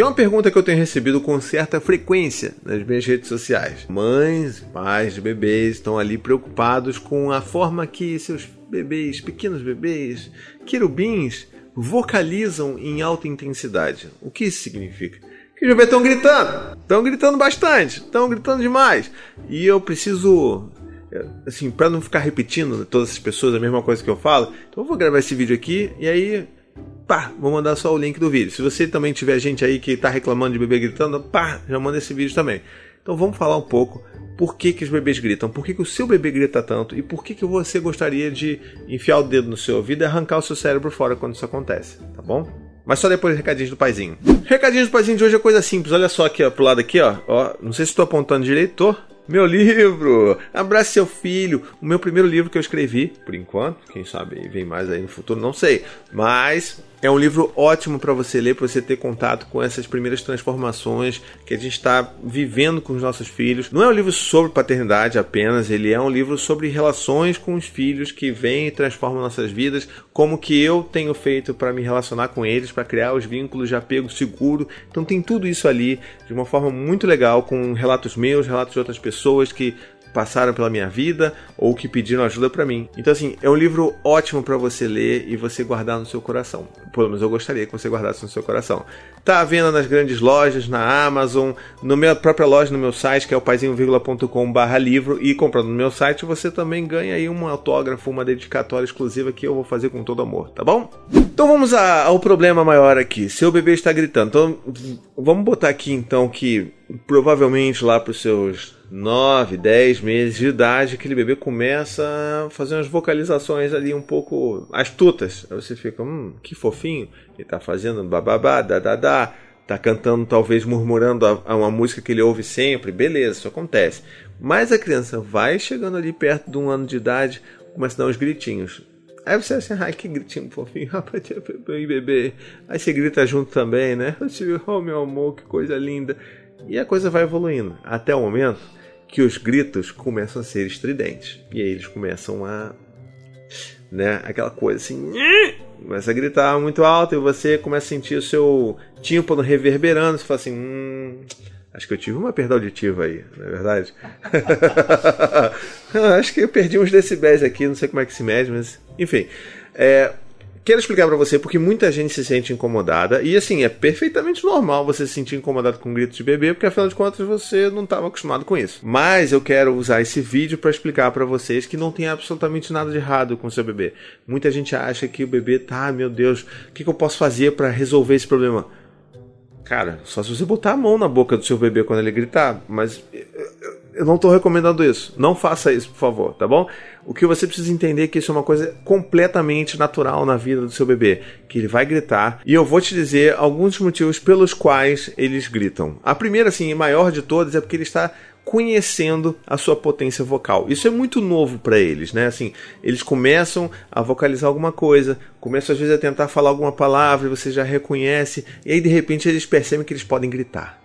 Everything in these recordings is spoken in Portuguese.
Tem uma pergunta que eu tenho recebido com certa frequência nas minhas redes sociais. Mães, pais de bebês estão ali preocupados com a forma que seus bebês, pequenos bebês, querubins, vocalizam em alta intensidade. O que isso significa? Que os bebês estão gritando, estão gritando bastante, estão gritando demais. E eu preciso assim, para não ficar repetindo todas as pessoas a mesma coisa que eu falo, então eu vou gravar esse vídeo aqui e aí, pá, vou mandar só o link do vídeo. Se você também tiver gente aí que está reclamando de bebê gritando, pá, já manda esse vídeo também. Então vamos falar um pouco por que, que os bebês gritam, por que, que o seu bebê grita tanto e por que, que você gostaria de enfiar o dedo no seu ouvido e arrancar o seu cérebro fora quando isso acontece, tá bom? Mas só depois recadinhos do paizinho. Recadinhos do paizinho de hoje é coisa simples. Olha só aqui, ó, pro lado aqui, ó. ó não sei se estou apontando direito, tô. Meu livro! Abrace seu filho! O meu primeiro livro que eu escrevi, por enquanto, quem sabe vem mais aí no futuro, não sei. Mas é um livro ótimo para você ler, para você ter contato com essas primeiras transformações que a gente está vivendo com os nossos filhos. Não é um livro sobre paternidade apenas, ele é um livro sobre relações com os filhos que vêm e transformam nossas vidas, como que eu tenho feito para me relacionar com eles, para criar os vínculos de apego seguro. Então tem tudo isso ali de uma forma muito legal, com relatos meus, relatos de outras pessoas que passaram pela minha vida ou que pediram ajuda para mim. Então assim, é um livro ótimo para você ler e você guardar no seu coração. Pelo menos eu gostaria que você guardasse no seu coração. Tá à venda nas grandes lojas, na Amazon, no minha própria loja, no meu site, que é o paizinho.com/livro e comprando no meu site você também ganha aí um autógrafo, uma dedicatória exclusiva que eu vou fazer com todo amor, tá bom? Então vamos ao problema maior aqui. Seu bebê está gritando. Então vamos botar aqui então que provavelmente lá para os seus 9, 10 meses de idade, aquele bebê começa a fazer umas vocalizações ali um pouco astutas. Aí você fica, hum, que fofinho, ele tá fazendo bababá, dadadá, tá cantando, talvez murmurando a, a uma música que ele ouve sempre, beleza, isso acontece. Mas a criança vai chegando ali perto de um ano de idade, começa a dar uns gritinhos. Aí você assim, ai que gritinho fofinho, rapaz, bebê. Aí você grita junto também, né? Oh meu amor, que coisa linda. E a coisa vai evoluindo até o momento que os gritos começam a ser estridentes. E aí eles começam a. Né, aquela coisa assim. Começa a gritar muito alto e você começa a sentir o seu tímpano reverberando. Você fala assim: hum, acho que eu tive uma perda auditiva aí, não é verdade? acho que eu perdi uns decibéis aqui, não sei como é que se mede, mas enfim. É, quero explicar para você porque muita gente se sente incomodada e assim é perfeitamente normal você se sentir incomodado com gritos de bebê porque afinal de contas você não estava acostumado com isso. Mas eu quero usar esse vídeo para explicar para vocês que não tem absolutamente nada de errado com seu bebê. Muita gente acha que o bebê tá, meu Deus, o que, que eu posso fazer para resolver esse problema? Cara, só se você botar a mão na boca do seu bebê quando ele gritar, mas eu não estou recomendando isso. Não faça isso, por favor, tá bom? O que você precisa entender é que isso é uma coisa completamente natural na vida do seu bebê, que ele vai gritar. E eu vou te dizer alguns motivos pelos quais eles gritam. A primeira, assim, e maior de todas, é porque ele está conhecendo a sua potência vocal. Isso é muito novo para eles, né? Assim, eles começam a vocalizar alguma coisa, começam às vezes a tentar falar alguma palavra, e você já reconhece, e aí de repente eles percebem que eles podem gritar.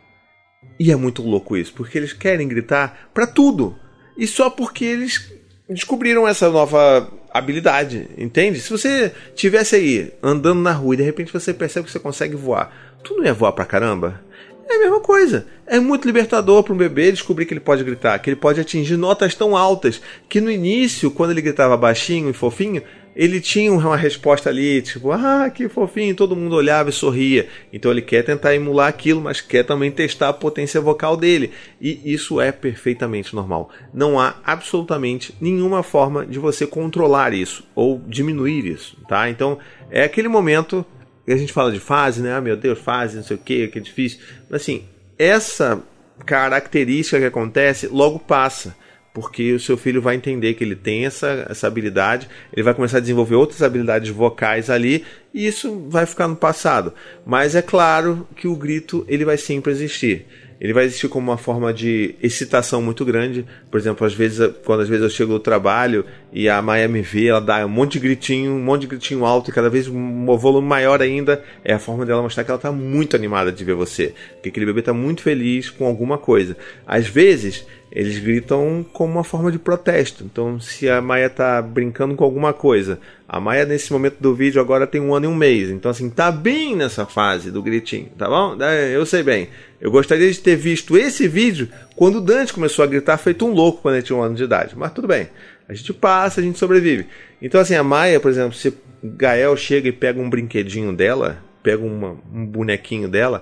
E é muito louco isso, porque eles querem gritar para tudo. E só porque eles descobriram essa nova habilidade, entende? Se você tivesse aí andando na rua e de repente você percebe que você consegue voar, tu não ia voar pra caramba? É a mesma coisa. É muito libertador para um bebê descobrir que ele pode gritar, que ele pode atingir notas tão altas que no início, quando ele gritava baixinho e fofinho, ele tinha uma resposta ali, tipo, ah, que fofinho, todo mundo olhava e sorria. Então ele quer tentar emular aquilo, mas quer também testar a potência vocal dele. E isso é perfeitamente normal. Não há absolutamente nenhuma forma de você controlar isso ou diminuir isso, tá? Então é aquele momento que a gente fala de fase, né? Ah, meu Deus, fase, não sei o que, que é difícil. Mas assim, essa característica que acontece logo passa porque o seu filho vai entender que ele tem essa, essa habilidade, ele vai começar a desenvolver outras habilidades vocais ali, e isso vai ficar no passado. Mas é claro que o grito ele vai sempre existir. Ele vai existir como uma forma de excitação muito grande. Por exemplo, às vezes, quando às vezes eu chego do trabalho e a Maia me vê, ela dá um monte de gritinho, um monte de gritinho alto e cada vez um volume maior ainda. É a forma dela mostrar que ela está muito animada de ver você. Que aquele bebê está muito feliz com alguma coisa. Às vezes, eles gritam como uma forma de protesto. Então, se a Maia tá brincando com alguma coisa, a Maia nesse momento do vídeo agora tem um ano e um mês. Então, assim, tá bem nessa fase do gritinho, tá bom? Eu sei bem. Eu gostaria de ter visto esse vídeo quando o Dante começou a gritar feito um louco quando ele tinha um ano de idade. Mas tudo bem. A gente passa, a gente sobrevive. Então, assim, a Maia, por exemplo, se Gael chega e pega um brinquedinho dela, pega uma, um bonequinho dela,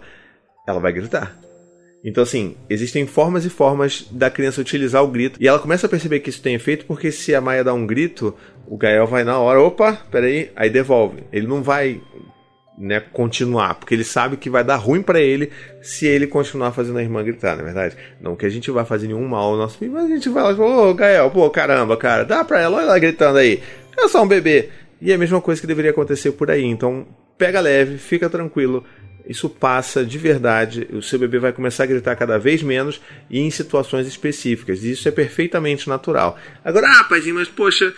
ela vai gritar. Então, assim, existem formas e formas da criança utilizar o grito. E ela começa a perceber que isso tem efeito porque se a Maia dá um grito, o Gael vai na hora, opa, peraí, aí devolve. Ele não vai né, continuar, porque ele sabe que vai dar ruim para ele se ele continuar fazendo a irmã gritar, na é verdade. Não que a gente vai fazer nenhum mal ao nosso filho, mas a gente vai lá ô Gael, pô, caramba, cara, dá pra ela, olha ela gritando aí. É só um bebê. E é a mesma coisa que deveria acontecer por aí. Então, pega leve, fica tranquilo. Isso passa de verdade. O seu bebê vai começar a gritar cada vez menos e em situações específicas. E isso é perfeitamente natural. Agora, ah, paizinho, mas poxa,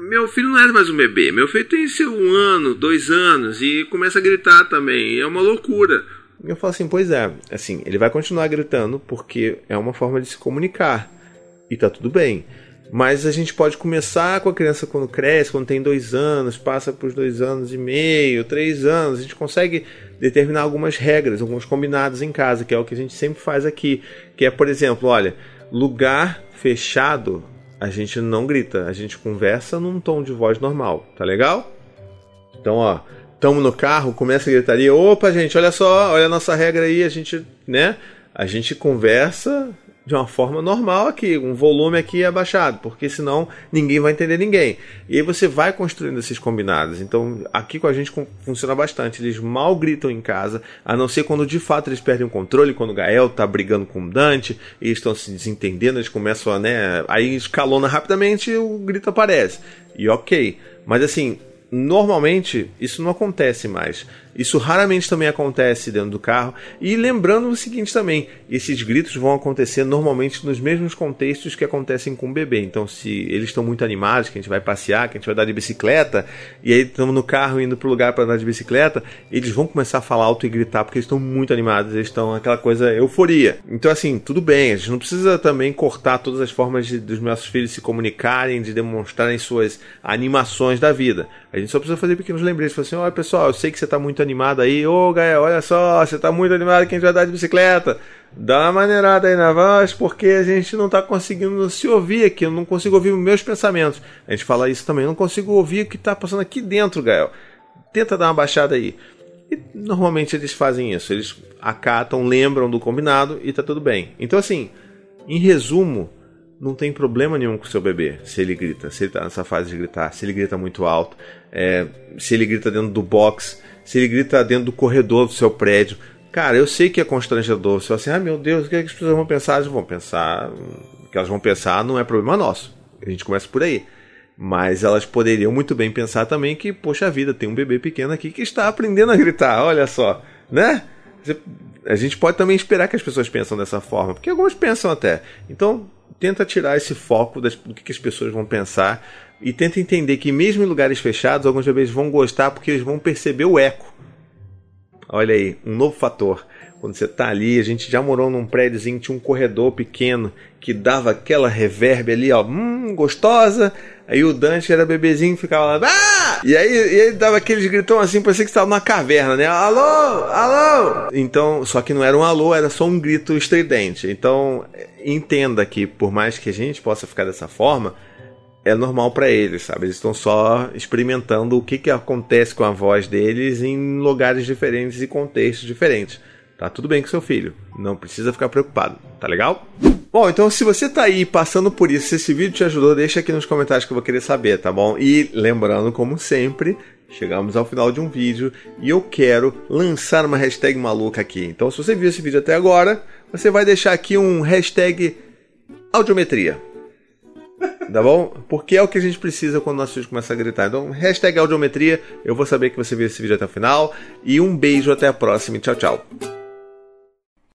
meu filho não é mais um bebê. Meu filho tem seu um ano, dois anos e começa a gritar também. É uma loucura. Eu falo assim, pois é, assim, ele vai continuar gritando porque é uma forma de se comunicar. E tá tudo bem. Mas a gente pode começar com a criança quando cresce, quando tem dois anos, passa por dois anos e meio, três anos. A gente consegue determinar algumas regras, alguns combinados em casa, que é o que a gente sempre faz aqui. Que é, por exemplo, olha, lugar fechado a gente não grita, a gente conversa num tom de voz normal, tá legal? Então, ó, tamo no carro, começa a gritaria, opa, gente, olha só, olha a nossa regra aí, a gente, né? A gente conversa de uma forma normal aqui, um volume aqui abaixado, porque senão ninguém vai entender ninguém. E aí você vai construindo esses combinados. Então, aqui com a gente funciona bastante. Eles mal gritam em casa, a não ser quando de fato eles perdem o controle, quando o Gael tá brigando com o Dante, e estão se desentendendo, eles começam a, né, aí escalona rapidamente e o grito aparece. E ok. Mas assim, normalmente isso não acontece mais. Isso raramente também acontece dentro do carro. E lembrando o seguinte também: esses gritos vão acontecer normalmente nos mesmos contextos que acontecem com o bebê. Então, se eles estão muito animados, que a gente vai passear, que a gente vai dar de bicicleta, e aí estamos no carro indo para o lugar para andar de bicicleta, eles vão começar a falar alto e gritar porque eles estão muito animados, eles estão aquela coisa euforia. Então, assim, tudo bem, a gente não precisa também cortar todas as formas de, dos nossos filhos se comunicarem, de demonstrarem suas animações da vida. A gente só precisa fazer pequenos lembretes. Falar assim: olha pessoal, eu sei que você está muito animado aí. Ô, Gael, olha só, você está muito animado que a gente vai dar de bicicleta. Dá uma maneirada aí na voz, porque a gente não está conseguindo se ouvir aqui. Eu não consigo ouvir meus pensamentos. A gente fala isso também. Eu não consigo ouvir o que está passando aqui dentro, Gael. Tenta dar uma baixada aí. E normalmente eles fazem isso. Eles acatam, lembram do combinado e tá tudo bem. Então, assim, em resumo, não tem problema nenhum com o seu bebê se ele grita, se ele está nessa fase de gritar, se ele grita muito alto, é, se ele grita dentro do box, se ele grita dentro do corredor do seu prédio. Cara, eu sei que é constrangedor. Você fala assim, ah meu Deus, o que, é que as pessoas vão pensar? Elas vão pensar. O que elas vão pensar não é problema nosso. A gente começa por aí. Mas elas poderiam muito bem pensar também que, poxa vida, tem um bebê pequeno aqui que está aprendendo a gritar, olha só, né? A gente pode também esperar que as pessoas pensam dessa forma, porque algumas pensam até. Então, tenta tirar esse foco das, do que, que as pessoas vão pensar e tenta entender que mesmo em lugares fechados, alguns bebês vão gostar porque eles vão perceber o eco. Olha aí, um novo fator. Quando você está ali, a gente já morou num prédiozinho, tinha um corredor pequeno que dava aquela reverb ali, ó, hum, gostosa. Aí o Dante era bebezinho ficava lá, ah! E aí, e aí dava aqueles gritão assim, parecia que estava numa caverna, né? Alô, alô! Então, só que não era um alô, era só um grito estridente. Então, entenda que por mais que a gente possa ficar dessa forma, é normal para eles, sabe? Eles estão só experimentando o que, que acontece com a voz deles em lugares diferentes e contextos diferentes. Tá tudo bem com seu filho, não precisa ficar preocupado, tá legal? Bom, então se você tá aí passando por isso, se esse vídeo te ajudou, deixa aqui nos comentários que eu vou querer saber, tá bom? E lembrando, como sempre, chegamos ao final de um vídeo e eu quero lançar uma hashtag maluca aqui. Então se você viu esse vídeo até agora, você vai deixar aqui um hashtag audiometria tá bom? Porque é o que a gente precisa quando nossos filhos começam a gritar. Então, hashtag audiometria, eu vou saber que você viu esse vídeo até o final. E um beijo, até a próxima. Tchau, tchau.